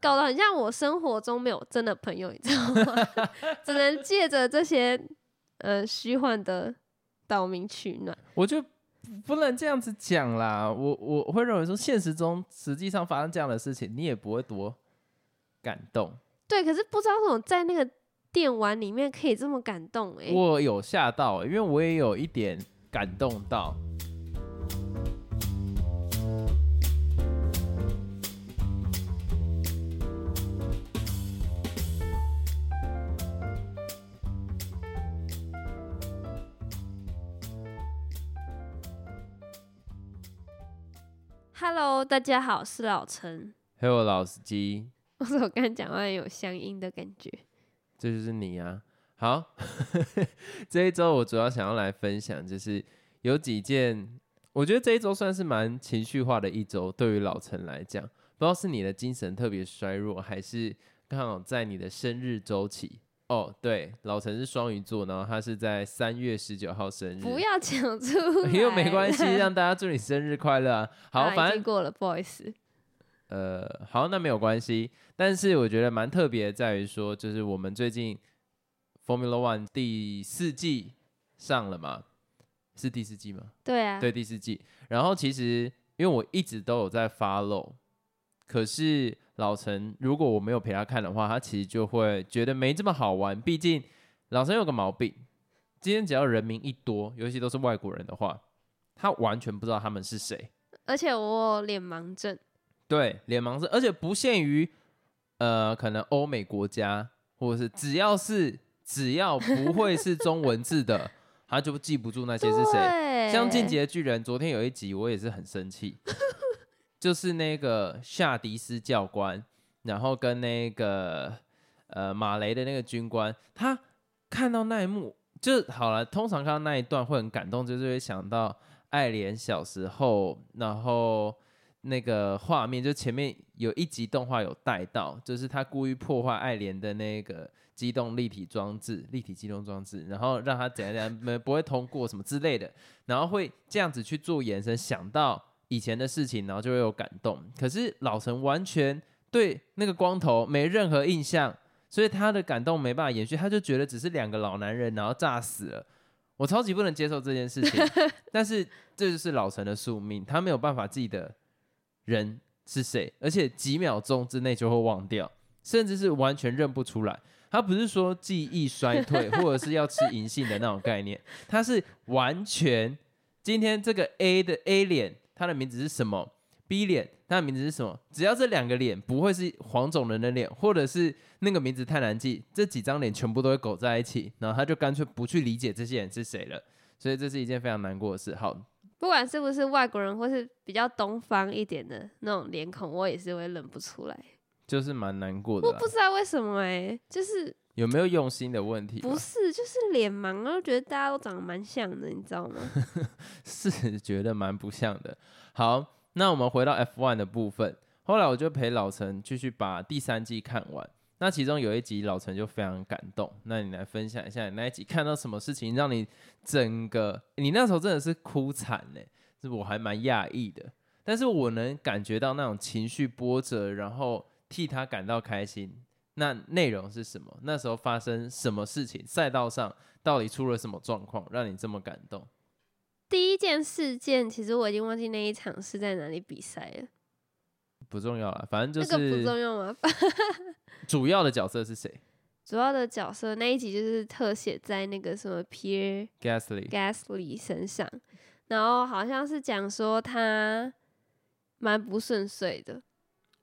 搞得很像我生活中没有真的朋友，你知道吗？只能借着这些呃虚幻的岛民取暖。我就不能这样子讲啦。我我会认为说，现实中实际上发生这样的事情，你也不会多感动。对，可是不知道为什么在那个电玩里面可以这么感动哎、我有吓到、因为我也有一点感动到。Hello，大家好，我是老陈。Hello，老司机，我怎么刚才讲话有乡音的感觉？这就是你啊。好，这一周我主要想要来分享，就是有几件，我觉得这一周算是蛮情绪化的一周，对于老陈来讲，不知道是你的精神特别衰弱，还是刚好在你的生日周期。哦，对，老陈是双鱼座，然后他是在三月十九号生日，不要讲出 来，因为没关系，让大家祝你生日快乐啊！好，啊反正经过了，不好意思。呃，好，那没有关系。但是我觉得蛮特别，在于说，就是我们最近 Formula One 第四季上了嘛，是第四季吗？对啊，对，第四季。然后其实因为我一直都有在 follow，可是老陈如果我没有陪他看的话，他其实就会觉得没这么好玩。毕竟老陈有个毛病，今天只要人名一多，尤其都是外国人的话，他完全不知道他们是谁。而且我有脸盲症，对，脸盲症，而且不限于呃，可能欧美国家，或者是只要是只要不会是中文字的，他就记不住那些是谁。像《进击的巨人》，昨天有一集我也是很生气，就是那个夏迪斯教官，然后跟那个呃马雷的那个军官，他看到那一幕就好了。通常看到那一段会很感动，就是会想到爱莲小时候，然后那个画面，就前面有一集动画有带到，就是他故意破坏爱莲的那个机动立体装置、立体机动装置，然后让他怎样怎样没不会通过什么之类的，然后会这样子去做延伸，想到以前的事情，然后就会有感动。可是老陈完全对那个光头没任何印象，所以他的感动没办法延续，他就觉得只是两个老男人然后炸死了。我超级不能接受这件事情，但是这就是老陈的宿命，他没有办法记得人是谁，而且几秒钟之内就会忘掉，甚至是完全认不出来。他不是说记忆衰退，或者是要吃银杏的那种概念，他是完全今天这个 A 的 A 脸，它的名字是什么？B 脸，他的名字是什么？只要这两个脸不会是黄种人的脸，或者是那个名字太难记，这几张脸全部都会苟在一起，然后他就干脆不去理解这些人是谁了。所以这是一件非常难过的事。好，不管是不是外国人，或是比较东方一点的那种脸孔，我也是会认不出来。就是蛮难过的我不。知道为什么哎、就是有没有用心的问题？不是就是脸盲，然后觉得大家都长得蛮像的，你知道吗？是觉得蛮不像的。好，那我们回到 F1 的部分。后来我就陪老陈继续把第三季看完。那其中有一集老陈就非常感动，那你来分享一下你那一集看到什么事情让你整个你那时候真的是哭惨呢？是我还蛮讶异的，但是我能感觉到那种情绪波折，然后替他感到开心。那内容是什么？那时候发生什么事情？赛道上到底出了什么状况，让你这么感动？第一件事件，其实我已经忘记那一场是在哪里比赛了，不重要了，反正就是那个不重要吗？主要的角色是谁主要的角色那一集就是特写在那个什么 Pierre？Gasly。Gasly 身上，然后好像是讲说他蛮不顺遂的，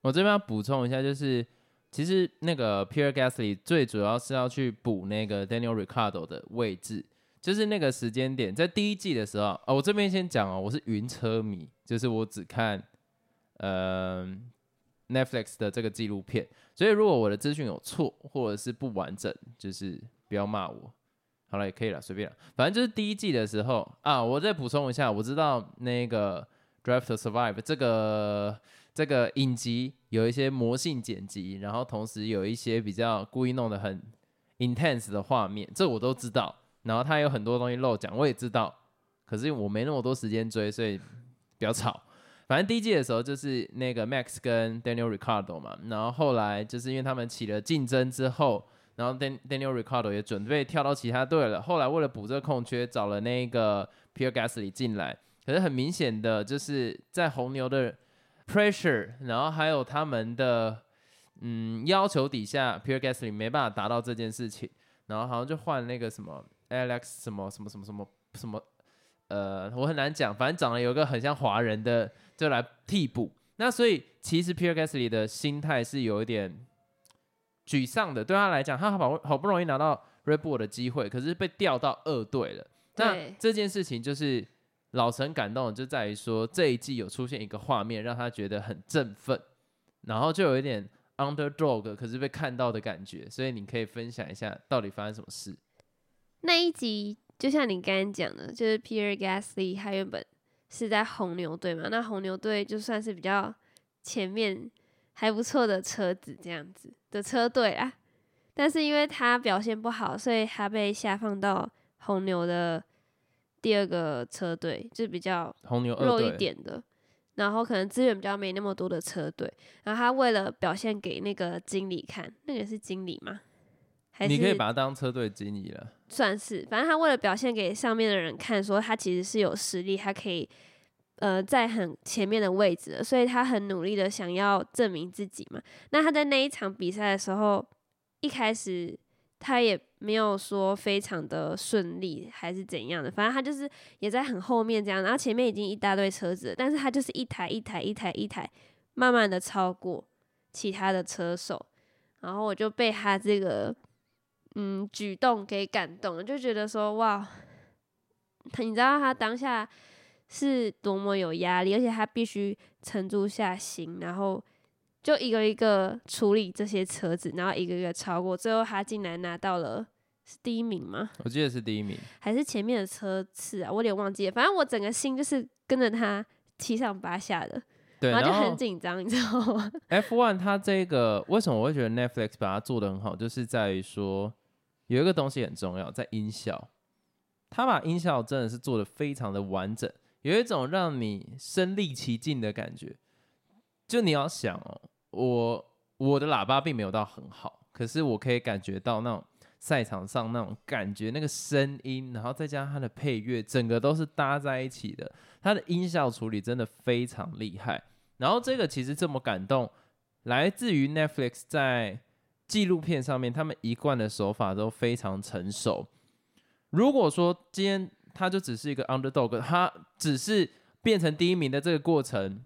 我这边要补充一下，就是其实那个 Pierre Gasly 最主要是要去补那个 Daniel r i c a r d o 的位置，就是那个时间点，在第一季的时候啊、我这边先讲哦，我是云车迷，就是我只看呃 Netflix 的这个纪录片，所以如果我的资讯有错或者是不完整，就是不要骂我。好了，也可以了，随便了。反正就是第一季的时候啊，我再补充一下，我知道那个 Drive to Survive 这个这个影集有一些魔性剪辑，然后同时有一些比较故意弄得很 intense 的画面，这我都知道。然后他有很多东西漏讲，我也知道，可是我没那么多时间追，所以比较吵。反正第一季的时候就是那个 Max 跟 Daniel Ricardo 嘛，然后后来就是因为他们起了竞争之后，然后 Dan Daniel Ricardo 也准备跳到其他队了。后来为了补这个空缺，找了那个 Pierre Gasly 进来。可是很明显的就是在红牛的 pressure，然后还有他们的嗯要求底下，Pierre Gasly 没办法达到这件事情，然后好像就换那个什么 Alex 什么什么什么什么什么，呃，我很难讲，反正长得有个很像华人的就来替补。那所以其实 Pierre Gasly 的心态是有一点沮丧的，对他来讲，他好好不容易拿到 Red Bull 的机会，可是被调到二队了。那这件事情就是。老陈感动的就在于说这一季有出现一个画面让他觉得很振奋，然后就有一点 underdog 可是被看到的感觉，所以你可以分享一下到底发生什么事。那一集就像你刚刚讲的，就是 Pierre Gasly 他原本是在红牛队嘛，那红牛队就算是比较前面还不错的车子这样子的车队啊，但是因为他表现不好，所以他被下放到红牛的。第二个车队就比较弱一点的，然后可能资源比较没那么多的车队，然后他为了表现给那个经理看，那个是经理吗？还是你可以把他当车队经理了？算是，反正他为了表现给上面的人看，说他其实是有实力，他可以呃在很前面的位置，所以他很努力的想要证明自己嘛。那他在那一场比赛的时候，一开始。他也没有说非常的顺利还是怎样的，反正他就是也在很后面这样，然后前面已经一大堆车子，但是他就是一台一台一台一台慢慢的超过其他的车手，然后我就被他这个嗯举动给感动了，就觉得说哇，他你知道他当下是多么有压力，而且他必须沉住下心，然后。就一个一个处理这些车子，然后一个一个超过，最后他竟然拿到了是第一名吗？我记得是第一名，还是前面的车次啊？我有点忘记了。反正我整个心就是跟着他七上八下的，对，然后就很紧张，你知道吗？F one 它这个为什么我会觉得 Netflix 把它做的很好，就是在于说有一个东西很重要，在音效，他把音效真的是做的非常的完整，有一种让你身临其境的感觉。就你要想哦。我我的喇叭并没有到很好，可是我可以感觉到那种赛场上那种感觉，那个声音，然后再加上它的配乐，整个都是搭在一起的。它的音效处理真的非常厉害。然后这个其实这么感动，来自于 Netflix 在纪录片上面，他们一贯的手法都非常成熟。如果说今天他就只是一个 underdog，他只是变成第一名的这个过程。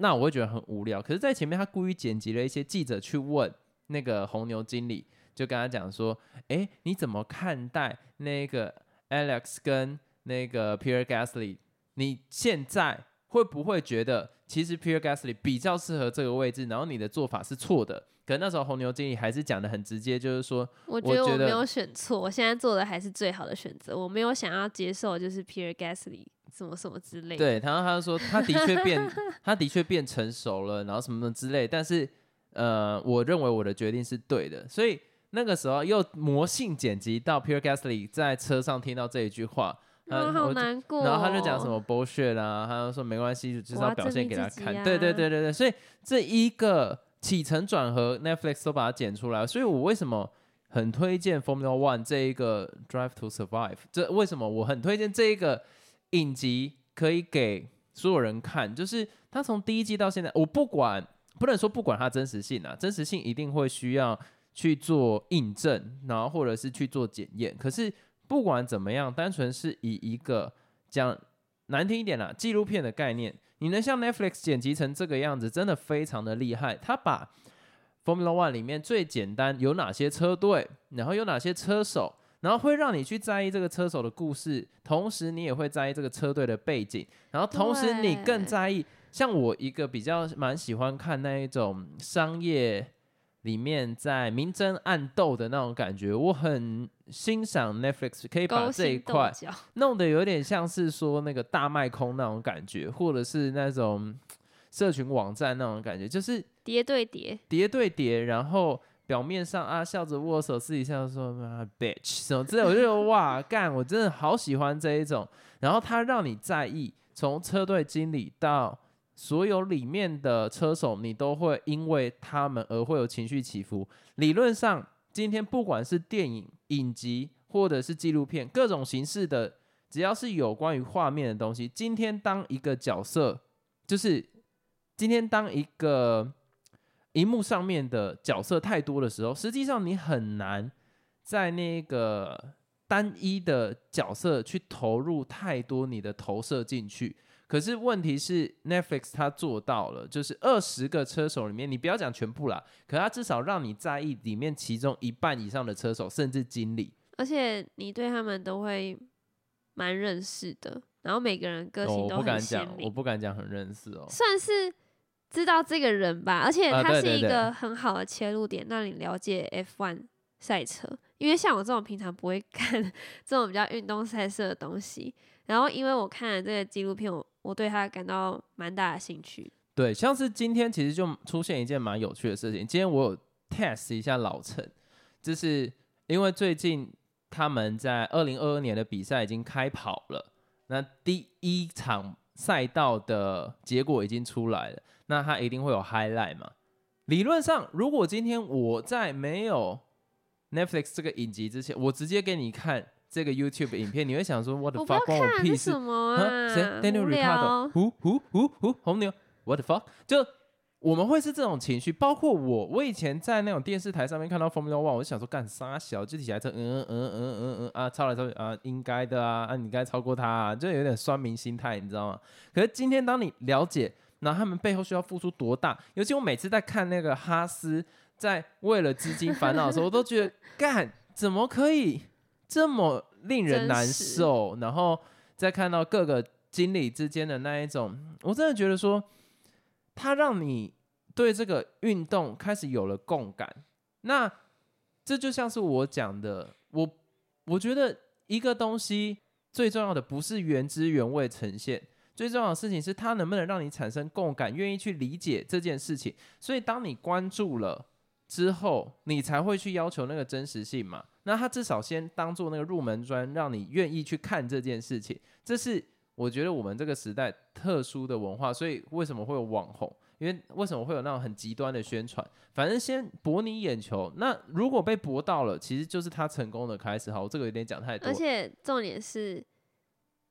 那我会觉得很无聊。可是，在前面他故意剪辑了一些记者去问那个红牛经理，就跟他讲说：“哎，你怎么看待那个 Alex 跟那个 Pierre Gasly？你现在会不会觉得其实 Pierre Gasly 比较适合这个位置？然后你的做法是错的？可那时候红牛经理还是讲的很直接，就是说，我觉得我没有选错，我现在做的还是最好的选择。我没有想要接受就是 Pierre Gasly。”什么什么之类，对，然后他就说，他的确变，他的确变成熟了，然后什么什么之类，但是，呃，我认为我的决定是对的，所以那个时候又魔性剪辑到 Pierre Gasly 在车上听到这一句话，啊，好难过，然后他就讲什么 bullshit 啊，他就说没关系，就是要表现给他看，对对对对对，所以这一个起承转合，Netflix 都把它剪出来，所以我为什么很推荐 Formula One 这一个 Drive to Survive，这为什么我很推荐这一个。影集可以给所有人看，就是他从第一季到现在，我不管不能说不管它真实性啊，真实性一定会需要去做印证，然后或者是去做检验。可是不管怎么样，单纯是以一个讲难听一点啦，纪录片的概念，你能像 Netflix 剪辑成这个样子，真的非常的厉害。他把 Formula One 里面最简单有哪些车队，然后有哪些车手。然后会让你去在意这个车手的故事，同时你也会在意这个车队的背景，然后同时你更在意，像我一个比较蛮喜欢看那一种商业里面在明争暗斗的那种感觉，我很欣赏 Netflix 可以把这一块弄得有点像是说那个大卖空那种感觉，或者是那种社群网站那种感觉，就是叠对叠，叠对叠，然后。表面上啊笑着握手，私底下说妈 bitch 什么之类，我就觉得 哇干，我真的好喜欢这一种。然后他让你在意，从车队经理到所有里面的车手，你都会因为他们而会有情绪起伏。理论上，今天不管是电影、影集或者是纪录片，各种形式的，只要是有关于画面的东西，今天当一个角色，就是今天当一个荧幕上面的角色太多的时候，实际上你很难在那个单一的角色去投入太多你的投射进去。可是问题是，Netflix 它做到了，就是二十个车手里面，你不要讲全部啦，可它至少让你在意里面其中一半以上的车手，甚至经理。而且你对他们都会蛮认识的，然后每个人个性都不敢讲，我，不敢讲很认识哦。算是知道这个人吧。而且他是一个很好的切入点，让你了解 F1 赛车。因为像我这种平常不会 看这种比较运动赛事的东西，然后因为我看了这个纪录片，我我对他感到蛮大的兴趣。对，像是今天其实就出现一件蛮有趣的事情。今天我有 test 一下老陈，就是因为最近他们在二零二二年的比赛已经开跑了，那第一场赛道的结果已经出来了，那它一定会有 highlight 嘛？理论上，如果今天我在没有 Netflix 这个影集之前，我直接给你看这个 YouTube 影片，你会想说 What the fuck 关我看屁事是什？么啊啊？谁？Daniel Ricciardo？聊。胡胡胡胡红牛？What the fuck？就我们会是这种情绪，包括我，我以前在那种电视台上面看到 Formula One，我就想说干啥小，就起来车，嗯嗯嗯嗯嗯嗯啊，超来超去啊，应该的啊，啊，你该超过他、啊，就有点酸民心态，你知道吗？可是今天当你了解，那他们背后需要付出多大，尤其我每次在看那个哈斯在为了资金烦恼的时候，我都觉得 干怎么可以这么令人难受，然后再看到各个经理之间的那一种，我真的觉得说，他让你对这个运动开始有了共感。那这就像是我讲的，我我觉得一个东西最重要的不是原汁原味呈现，最重要的事情是它能不能让你产生共感，愿意去理解这件事情。所以当你关注了之后，你才会去要求那个真实性嘛。那他至少先当做那个入门砖，让你愿意去看这件事情。这是我觉得我们这个时代特殊的文化，所以为什么会有网红？因为为什么会有那种很极端的宣传？反正先博你眼球，那如果被博到了，其实就是他成功的开始。好，我这个有点讲太多而。且重点是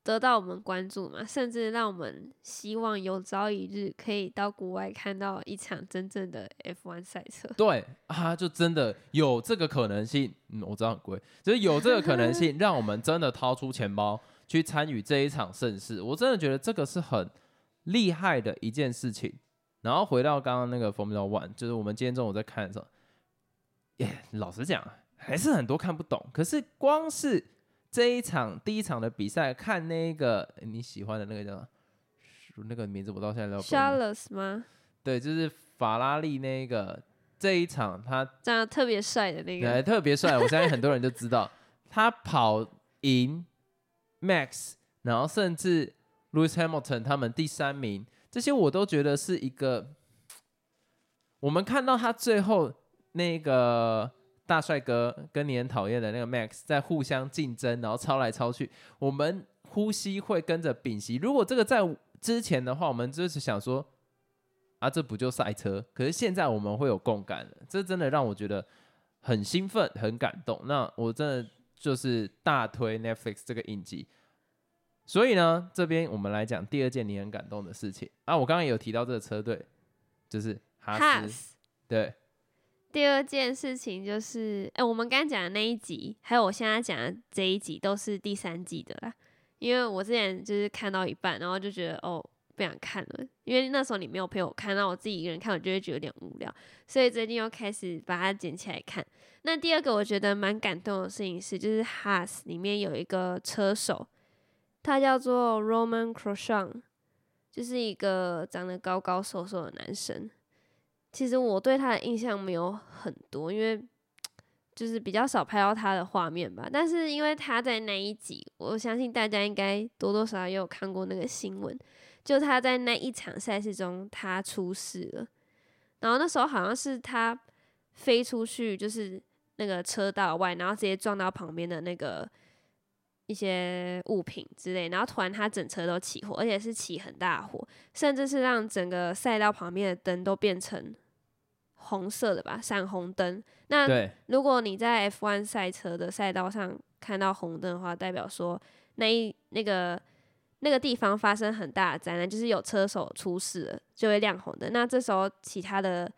得到我们关注嘛，甚至让我们希望有朝一日可以到国外看到一场真正的 F1 赛车。对啊，就真的有这个可能性。嗯，我知道很贵，就是有这个可能性，让我们真的掏出钱包去参与这一场盛事。我真的觉得这个是很厉害的一件事情。然后回到刚刚那个 Formula One，就是我们今天中午在看的时候，耶，老实讲还是很多看不懂。可是光是这一场第一场的比赛，看那个你喜欢的那个叫那个名字，我到现在都不知道 Charles 吗？对，就是法拉利那个这一场他长得特别帅的那呃，个，特别帅，我相信很多人就知道，他跑赢 Max，然后甚至 Lewis Hamilton 他们第三名，这些我都觉得是一个，我们看到他最后那个大帅哥跟你很讨厌的那个 Max 在互相竞争，然后超来超去，我们呼吸会跟着屏息。如果这个在之前的话，我们就是想说。啊，这不就赛车？可是现在我们会有共感了，这真的让我觉得很兴奋、很感动。那我真的就是大推 Netflix 这个影集。所以呢，这边我们来讲第二件你很感动的事情啊。我刚刚也有提到这个车队，就是哈斯。Haas。对，第二件事情就是，哎、我们刚刚讲的那一集，还有我现在讲的这一集，都是第三季的啦。因为我之前就是看到一半，然后就觉得哦不想看了，因为那时候你没有陪我看，那我自己一个人看，我就会觉得有点无聊，所以最近又开始把它捡起来看。那第二个我觉得蛮感动的事情是，就是 Has 里面有一个车手，他叫做 Roman Grosjean，就是一个长得高高瘦瘦的男生。其实我对他的印象没有很多，因为就是比较少拍到他的画面吧。但是因为他在那一集，我相信大家应该多多少少也有看过那个新闻，就他在那一场赛事中他出事了，然后那时候好像是他飞出去，就是那个车道外，然后直接撞到旁边的那个一些物品之类，然后突然他整车都起火，而且是起很大火，甚至是让整个赛道旁边的灯都变成红色的吧，闪红灯。那如果你在 F1 赛车的赛道上看到红灯的话，代表说那一那个那个地方发生很大的灾难，就是有车手出事了，就会亮红灯。那这时候其他的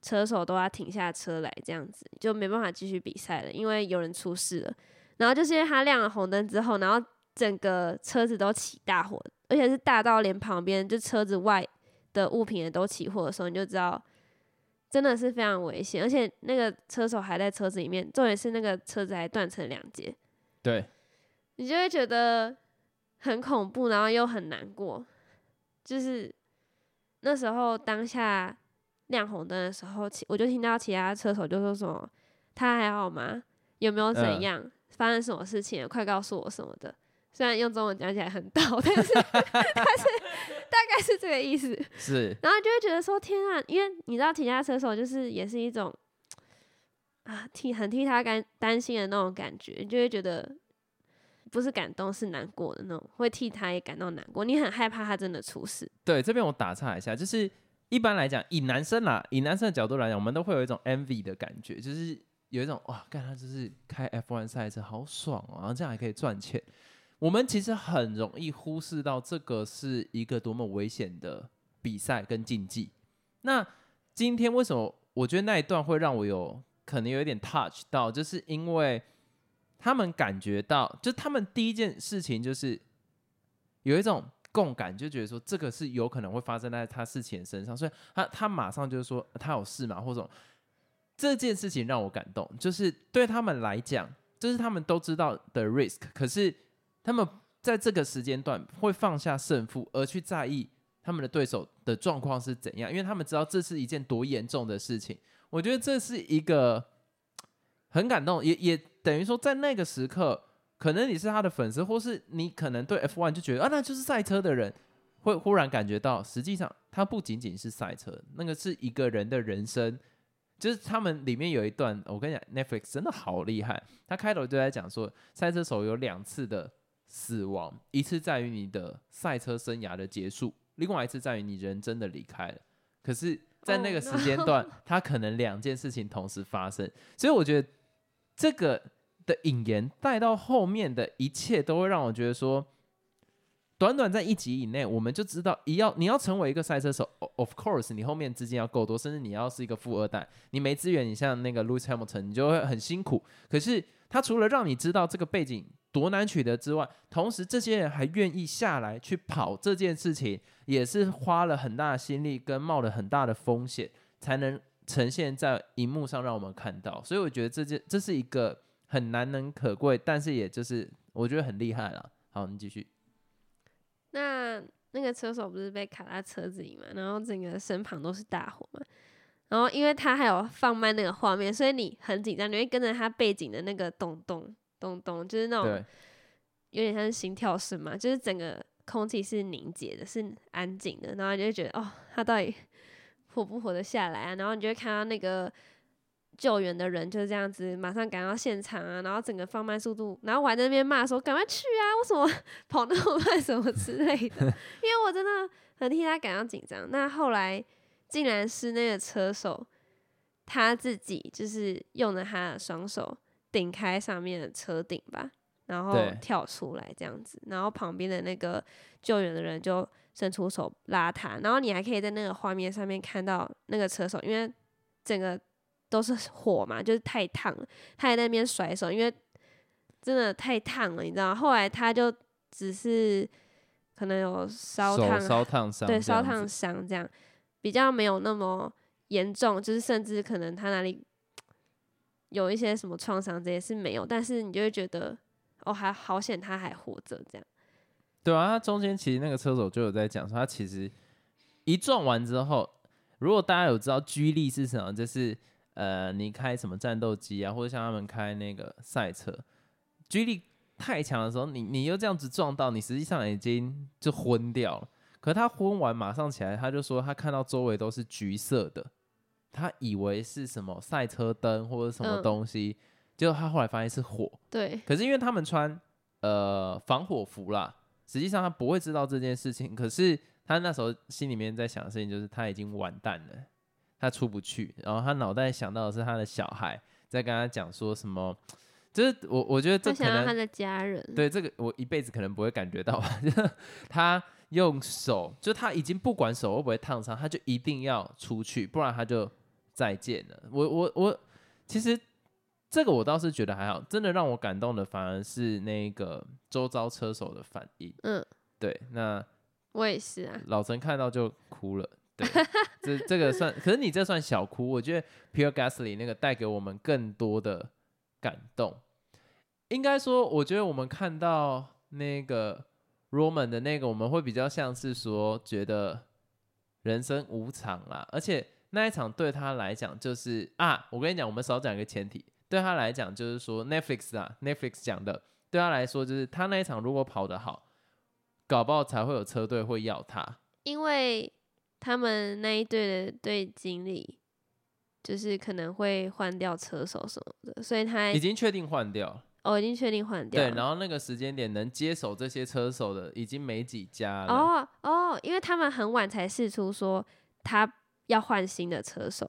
车手都要停下车来，这样子就没办法继续比赛了，因为有人出事了。然后就是因为他亮了红灯之后，然后整个车子都起大火，而且是大到连旁边就车子外的物品也都起火的时候，你就知道真的是非常危险。而且那个车手还在车子里面，重点是那个车子还断成两截，对，你就会觉得很恐怖，然后又很难过。就是那时候当下亮红灯的时候，其我就听到其他车手就说什么：“他还好吗？有没有怎嗯样？发生什么事情了？快告诉我什么的。”虽然用中文讲起来很倒，但是 但是大概是这个意思。是 然后就会觉得说：“天啊！”因为你知道，其他车手就是也是一种 啊替很替他担担心的那种感觉，你就会觉得不是感动是难过的那种，会替他也感到难过。你很害怕他真的出事，对，这边我打岔一下，就是一般来讲，以男生啦，以男生的角度来讲，我们都会有一种 envy 的感觉，就是有一种哇，干他就是开 F1 赛车好爽哦，然后这样还可以赚钱。我们其实很容易忽视到这个是一个多么危险的比赛跟竞技。那今天为什么我觉得那一段会让我有可能有一点 touch 到，就是因为他们感觉到，就他们第一件事情就是有一种共感，就觉得说这个是有可能会发生在他事情身上，所以他他马上就是说他有事嘛，或者这件事情让我感动，就是对他们来讲，这是他们都知道的 risk，可是他们在这个时间段会放下胜负，而去在意他们的对手的状况是怎样，因为他们知道这是一件多严重的事情。我觉得这是一个很感动，也也等于说在那个时刻，可能你是他的粉丝，或是你可能对 F1 就觉得啊，那就是赛车的人，会忽然感觉到，实际上他不仅仅是赛车，那个是一个人的人生。就是他们里面有一段，我跟你讲，Netflix 真的好厉害。他开头就在讲说，赛车手有两次的死亡，一次在于你的赛车生涯的结束，另外一次在于你人真的离开了。可是，在那个 Oh, 时间段，他可能两件事情同时发生，所以我觉得这个的引言带到后面的一切，都会让我觉得说，短短在一集以内，我们就知道，一要你要成为一个赛车手 o-，of course，你后面资金要够多，甚至你要是一个富二代，你没资源，你像那个 Lewis Hamilton，你就会很辛苦。可是他除了让你知道这个背景多难取得之外，同时这些人还愿意下来去跑这件事情，也是花了很大的心力跟冒了很大的风险，才能呈现在荧幕上让我们看到。所以我觉得这件这是一个很难能可贵，但是也就是我觉得很厉害了。好，你继续。那那个车手不是被卡在车子里嘛，然后整个身旁都是大火嘛，然后因为他还有放慢那个画面，所以你很紧张，你会跟着他背景的那个咚咚咚咚，就是那种，有点像是心跳声嘛，就是整个空气是凝结的，是安静的，然后你就会觉得哦，他到底活不活得下来啊？然后你就会看到那个救援的人就是这样子，马上赶到现场啊，然后整个放慢速度，然后我还在那边骂说赶快去啊，为什么跑那么慢什么之类的，因为我真的很替他感到紧张。那后来竟然是那个车手他自己就是用了他的双手顶开上面的车顶吧，然后跳出来这样子，然后旁边的那个救援的人就伸出手拉他，然后你还可以在那个画面上面看到那个车手，因为整个都是火嘛，就是太烫了，他还在那边甩手，因为真的太烫了，你知道吗？后来他就只是可能有烧烫，烧烫伤，对，烧烫伤这样，比较没有那么严重，就是甚至可能他哪里有一些什么创伤，这些是没有，但是你就会觉得哦，还好险他还活着这样。对啊，他中间其实那个车手就有在讲说，他其实一撞完之后，如果大家有知道居力是什么，就是呃，你开什么战斗机啊，或者像他们开那个赛车，居力太强的时候，你你又这样子撞到，你实际上已经就昏掉了。可他昏完马上起来，他就说他看到周围都是橘色的，他以为是什么赛车灯或者什么嗯东西，结果他后来发现是火。对，可是因为他们穿呃防火服啦。实际上他不会知道这件事情，可是他那时候心里面在想的事情就是他已经完蛋了，他出不去。然后他脑袋想到的是他的小孩在跟他讲说什么，就是我我觉得这可能他想他的家人，对这个我一辈子可能不会感觉到吧，他用手，就他已经不管手会不会烫伤，他就一定要出去，不然他就再见了。我我我其实。这个我倒是觉得还好，真的让我感动的反而是那个周遭车手的反应。嗯，对，那我也是啊。老陈看到就哭了。对，这这个算，可是你这算小哭。我觉得 Pierre Gasly 那个带给我们更多的感动。应该说，我觉得我们看到那个 Roman 的那个，我们会比较像是说，觉得人生无常啦。而且那一场对他来讲，就是啊，我跟你讲，我们少讲一个前提。对他来讲，就是说 Netflix 啊，Netflix 讲的，对他来说就是他那一场如果跑得好，搞不好才会有车队会要他，因为他们那一队的队经理就是可能会换掉车手什么的，所以他已经确定换掉，哦，已经确定换掉，对，然后那个时间点能接手这些车手的已经没几家了，哦哦，因为他们很晚才试出说他要换新的车手。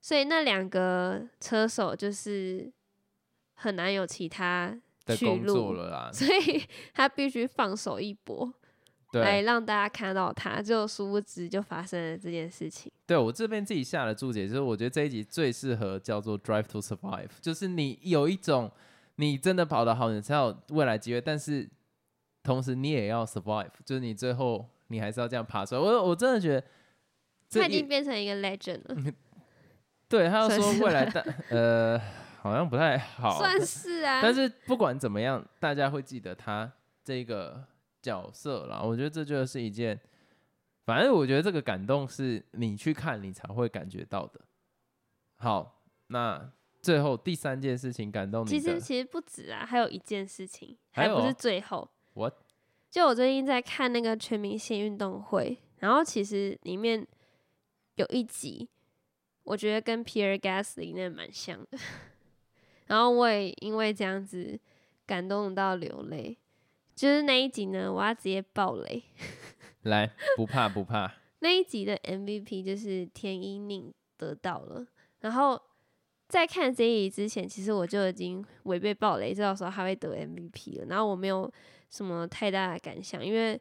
所以那两个车手就是很难有其他的工作了啦，所以 他必须放手一搏，来让大家看到他，就殊不知就发生了这件事情。对我这边自己下的注解，就是我觉得这一集最适合叫做 Drive to Survive，就是你有一种你真的跑得好，你才有未来机会，但是同时你也要 survive，就是你最后你还是要这样爬出来。我我真的觉得他已经变成一个 legend 了。对他要说未来的呃，好像不太好，算是啊。但是不管怎么样，大家会记得他这个角色啦。我觉得这就是一件，反正我觉得这个感动是你去看你才会感觉到的。好，那最后第三件事情感动你，其实其实不止啊，还有一件事情，还不是最后。我就我最近在看那个全明星运动会，然后其实里面有一集。我觉得跟 Pierre Gasly 那蛮像的，然后我也因为这样子感动到流泪。就是那一集呢，我要直接爆雷。来，不怕不怕。那一集的 MVP 就是田一宁得到了。然后在看这一集之前，其实我就已经违背暴雷，知道说他会得 MVP 了。然后我没有什么太大的感想，因为。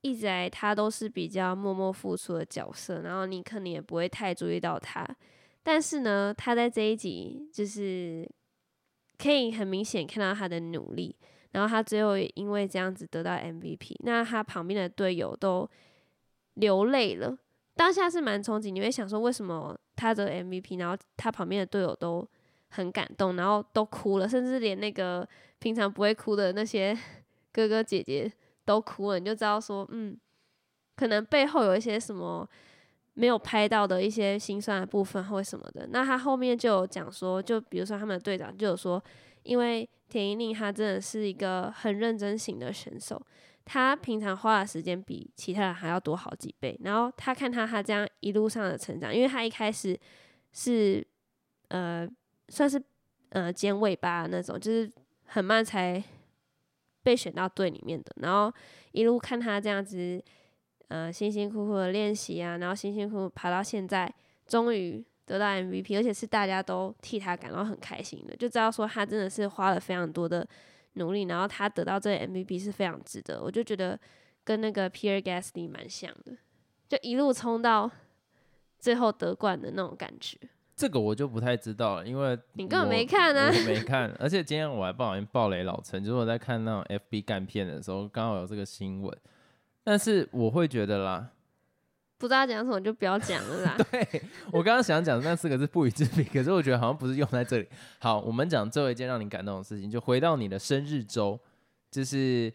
一直来，他都是比较默默付出的角色，然后你可能也不会太注意到他。但是呢，他在这一集就是可以很明显看到他的努力，然后他最后也因为这样子得到 MVP。那他旁边的队友都流泪了，当下是蛮憧憬，你会想说为什么他得 MVP，然后他旁边的队友都很感动，然后都哭了，甚至连那个平常不会哭的那些 哥哥姐姐。都哭了，你就知道说，嗯，可能背后有一些什么没有拍到的一些心酸的部分或什么的。那他后面就有讲说，就比如说他们的队长就有说，因为田一宁他真的是一个很认真型的选手，他平常花的时间比其他人还要多好几倍。然后他看他他这样一路上的成长，因为他一开始是呃算是呃尖尾巴那种，就是很慢才。被选到队里面的，然后一路看他这样子，呃，辛辛苦苦的练习啊，然后辛辛苦苦爬到现在，终于得到 MVP，而且是大家都替他感到很开心的，就知道说他真的是花了非常多的努力，然后他得到这个 MVP 是非常值得。我就觉得跟那个 Pierre Gasly 蛮像的，就一路冲到最后得冠的那种感觉。这个我就不太知道了，因为你根本没看啊，没看。而且今天我还不小心爆雷老陈，就是我在看那种 FB 干片的时候，刚好有这个新闻。但是我会觉得啦，不知道讲什么就不要讲了啦。对我刚刚想讲的那四个字不予置评，可是我觉得好像不是用在这里。好，我们讲最后一件让你感动的事情，就回到你的生日周，就是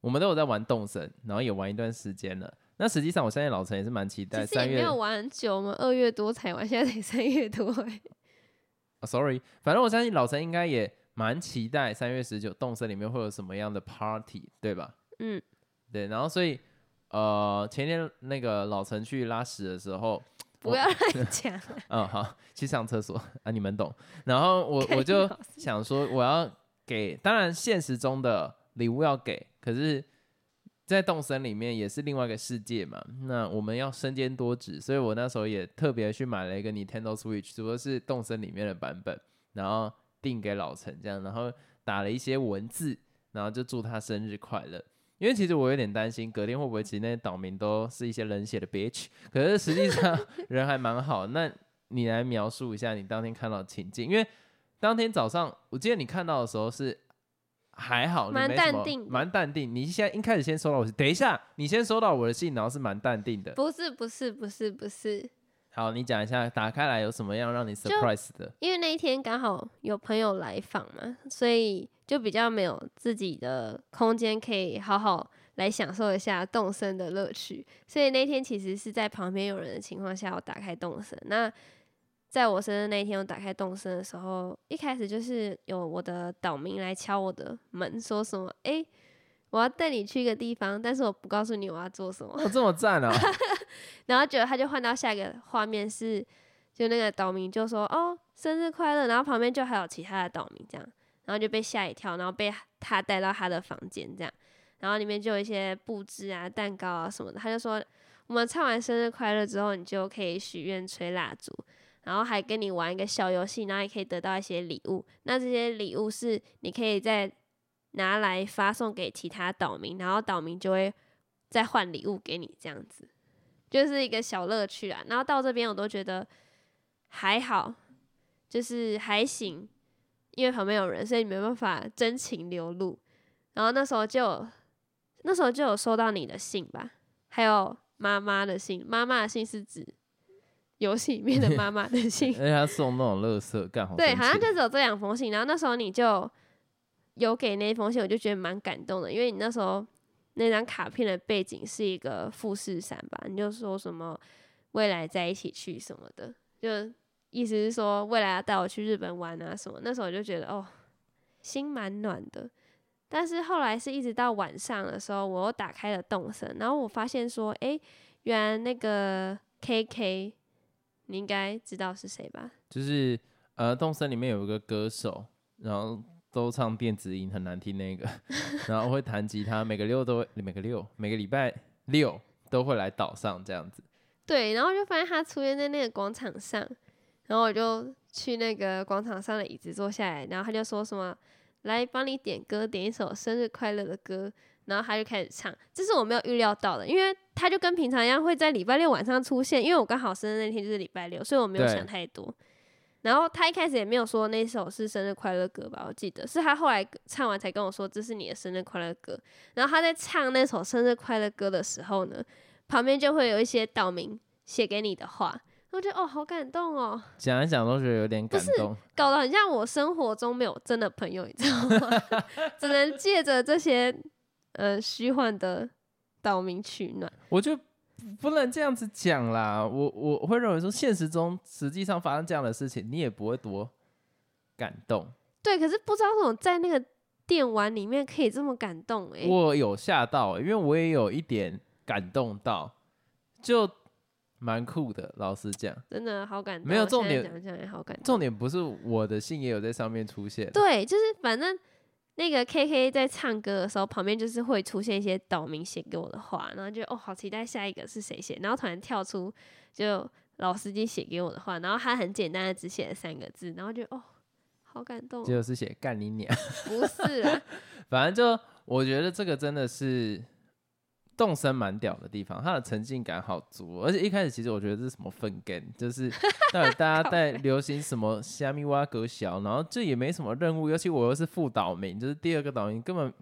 我们都有在玩动森，然后也玩一段时间了。那实际上，我相信老陈也是蛮期待。三月没有玩很久吗？二月多才玩，现在才三月多哎。Sorry，反正我相信老陈应该也蛮期待三月十九动森里面会有什么样的 Party，对吧？嗯，对。然后所以，呃，前天那个老陈去拉屎的时候，不要乱讲。嗯，好，去上厕所啊，你们懂。然后我我就想说，我 要给，当然现实中的礼物要给，可是，在动森里面也是另外一个世界嘛。那我们要身兼多职，所以我那时候也特别去买了一个 Nintendo Switch，只不过是动森里面的版本，然后订给老陈这样，然后打了一些文字，然后就祝他生日快乐。因为其实我有点担心，隔天会不会其实那些岛民都是一些冷血的 bitch，可是实际上 人还蛮好。那你来描述一下你当天看到的情境，因为当天早上我记得你看到的时候是还好，蛮淡定，蛮淡定。你现在一开始先收到我，等一下你先收到我的信，然后是蛮淡定的。不是不是不是不是。好，你讲一下打开来有什么样让你 surprise 的？因为那一天刚好有朋友来访嘛，所以。就比较没有自己的空间，可以好好来享受一下动身的乐趣。所以那天其实是在旁边有人的情况下，我打开动身。那在我生日那一天，我打开动身的时候，一开始就是有我的岛民来敲我的门，说什么：“哎，我要带你去一个地方，但是我不告诉你我要做什么。”这么赞啊！然后觉得他就换到下一个画面是，就那个岛民就说：“哦，生日快乐！”然后旁边就还有其他的岛民这样。然后就被吓一跳，然后被他带到他的房间，这样，然后里面就有一些布置啊、蛋糕啊什么的。他就说，我们唱完生日快乐之后，你就可以许愿、吹蜡烛，然后还跟你玩一个小游戏，然后也可以得到一些礼物。那这些礼物是你可以再拿来发送给其他岛民，然后岛民就会再换礼物给你，这样子就是一个小乐趣啊。然后到这边我都觉得还好，就是还行。因为旁边有人，所以没办法真情流露。然后那时候就，那时候就有收到你的信吧，还有妈妈的信。妈妈的信是指游戏里面的妈妈的 信。而且他送那种乐色，干好。对，好像就只有这两封信。然后那时候你就有给那封信，我就觉得蛮感动的，因为你那时候那张卡片的背景是一个富士山吧，你就说什么未来在一起去什么的，就。意思是说，未来要带我去日本玩啊什么？那时候我就觉得哦，心蛮暖的。但是后来是一直到晚上的时候，我又打开了动森，然后我发现说，哎，原来那个 K K，你应该知道是谁吧？就是呃，动森里面有一个歌手，然后都唱电子音，很难听那个，然后会弹吉他，每个六都会，每个六，每个礼拜六都会来岛上这样子。对，然后就发现他出现在那个广场上。然后我就去那个广场上的椅子坐下来，然后他就说什么来帮你点歌，点一首生日快乐的歌，然后他就开始唱，这是我没有预料到的，因为他就跟平常一样会在礼拜六晚上出现，因为我刚好生日那天就是礼拜六，所以我没有想太多。然后他一开始也没有说那首是生日快乐歌吧，我记得是他后来唱完才跟我说这是你的生日快乐歌。然后他在唱那首生日快乐歌的时候呢，旁边就会有一些岛民写给你的话。我觉得哦，好感动哦！讲一讲都觉得有点感动，搞得很像我生活中没有真的朋友，你知道吗？只能借着这些呃虚幻的岛民取暖。我就不能这样子讲啦，我我会认为说，现实中实际上发生这样的事情，你也不会多感动。对，可是不知道为什么在那个电玩里面可以这么感动哎，我有吓到，因为我也有一点感动到，就。蛮酷的，老实讲，真的好感动。没有重点，讲讲也好感动。重点不是我的信也有在上面出现。对，就是反正那个 K K 在唱歌的时候，旁边就是会出现一些岛民写给我的话，然后就哦，好期待下一个是谁写。然后突然跳出就老司机写给我的话，然后他很简单的只写了三个字，然后就哦，好感动。就是写干你娘。不是，反正就我觉得这个真的是。动身蛮屌的地方，它的沉浸感好足，而且一开始其实我觉得这是什么粪根，就是到底大家 在流行什么虾米蛙格小，然后这也没什么任务，尤其我又是副岛民，就是第二个岛民，根本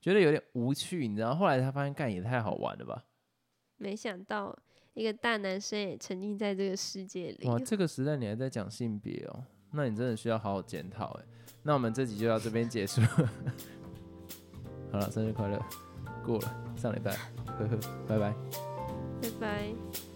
觉得有点无趣，你知道？后来才发现干也太好玩了吧？没想到一个大男生也沉浸在这个世界里。哇，这个时代你还在讲性别哦？那你真的需要好好检讨哎。那我们这集就到这边结束，好了，生日快乐！过了上礼拜，呵呵，拜拜，拜拜。